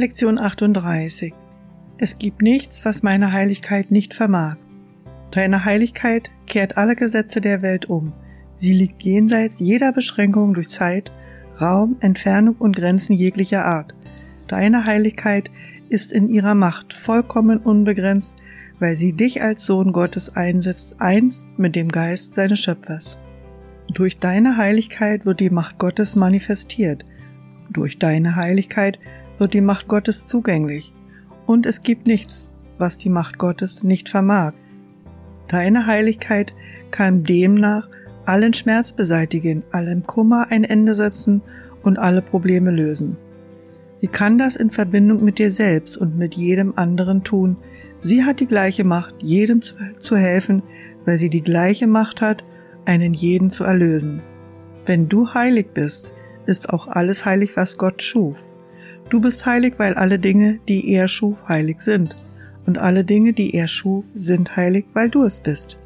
Lektion 38 Es gibt nichts, was meine Heiligkeit nicht vermag. Deine Heiligkeit kehrt alle Gesetze der Welt um. Sie liegt jenseits jeder Beschränkung durch Zeit, Raum, Entfernung und Grenzen jeglicher Art. Deine Heiligkeit ist in ihrer Macht vollkommen unbegrenzt, weil sie dich als Sohn Gottes einsetzt, eins mit dem Geist seines Schöpfers. Durch deine Heiligkeit wird die Macht Gottes manifestiert. Durch deine Heiligkeit wird die Macht Gottes zugänglich. Und es gibt nichts, was die Macht Gottes nicht vermag. Deine Heiligkeit kann demnach allen Schmerz beseitigen, allem Kummer ein Ende setzen und alle Probleme lösen. Sie kann das in Verbindung mit dir selbst und mit jedem anderen tun. Sie hat die gleiche Macht, jedem zu helfen, weil sie die gleiche Macht hat, einen jeden zu erlösen. Wenn du heilig bist, ist auch alles heilig, was Gott schuf. Du bist heilig, weil alle Dinge, die er schuf, heilig sind. Und alle Dinge, die er schuf, sind heilig, weil du es bist.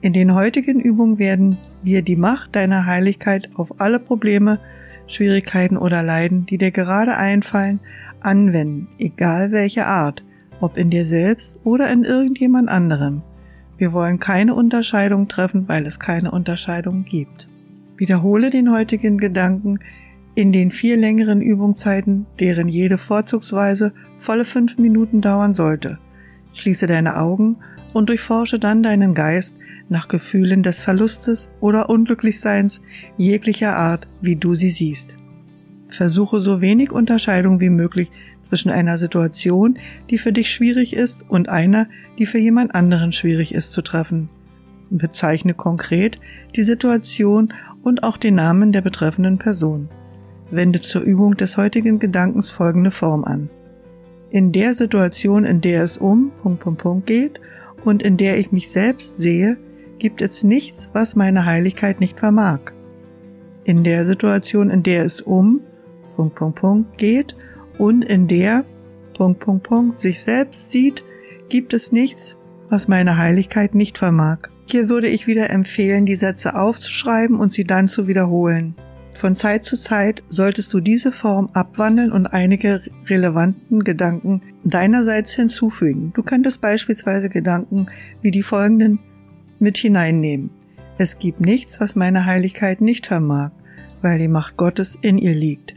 In den heutigen Übungen werden wir die Macht deiner Heiligkeit auf alle Probleme, Schwierigkeiten oder Leiden, die dir gerade einfallen, anwenden, egal welche Art, ob in dir selbst oder in irgendjemand anderem. Wir wollen keine Unterscheidung treffen, weil es keine Unterscheidung gibt. Wiederhole den heutigen Gedanken in den vier längeren Übungszeiten, deren jede vorzugsweise volle fünf Minuten dauern sollte. Schließe deine Augen und durchforsche dann deinen Geist nach Gefühlen des Verlustes oder Unglücklichseins jeglicher Art, wie du sie siehst. Versuche so wenig Unterscheidung wie möglich zwischen einer Situation, die für dich schwierig ist, und einer, die für jemand anderen schwierig ist zu treffen. Bezeichne konkret die Situation und auch den Namen der betreffenden Person. Wende zur Übung des heutigen Gedankens folgende Form an. In der Situation, in der es um geht und in der ich mich selbst sehe, gibt es nichts, was meine Heiligkeit nicht vermag. In der Situation, in der es um geht und in der sich selbst sieht, gibt es nichts, was meine Heiligkeit nicht vermag. Hier würde ich wieder empfehlen, die Sätze aufzuschreiben und sie dann zu wiederholen. Von Zeit zu Zeit solltest du diese Form abwandeln und einige relevanten Gedanken deinerseits hinzufügen. Du könntest beispielsweise Gedanken wie die folgenden mit hineinnehmen. Es gibt nichts, was meine Heiligkeit nicht vermag, weil die Macht Gottes in ihr liegt.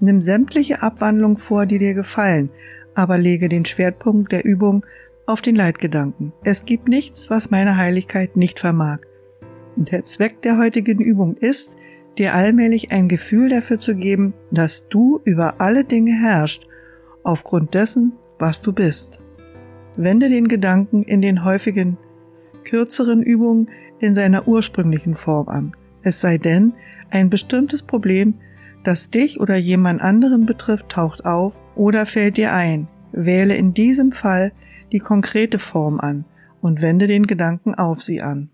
Nimm sämtliche Abwandlungen vor, die dir gefallen, aber lege den Schwerpunkt der Übung auf den Leitgedanken. Es gibt nichts, was meine Heiligkeit nicht vermag. Der Zweck der heutigen Übung ist, dir allmählich ein Gefühl dafür zu geben, dass du über alle Dinge herrschst, aufgrund dessen, was du bist. Wende den Gedanken in den häufigen, kürzeren Übungen in seiner ursprünglichen Form an. Es sei denn, ein bestimmtes Problem das dich oder jemand anderen betrifft, taucht auf oder fällt dir ein. Wähle in diesem Fall die konkrete Form an und wende den Gedanken auf sie an.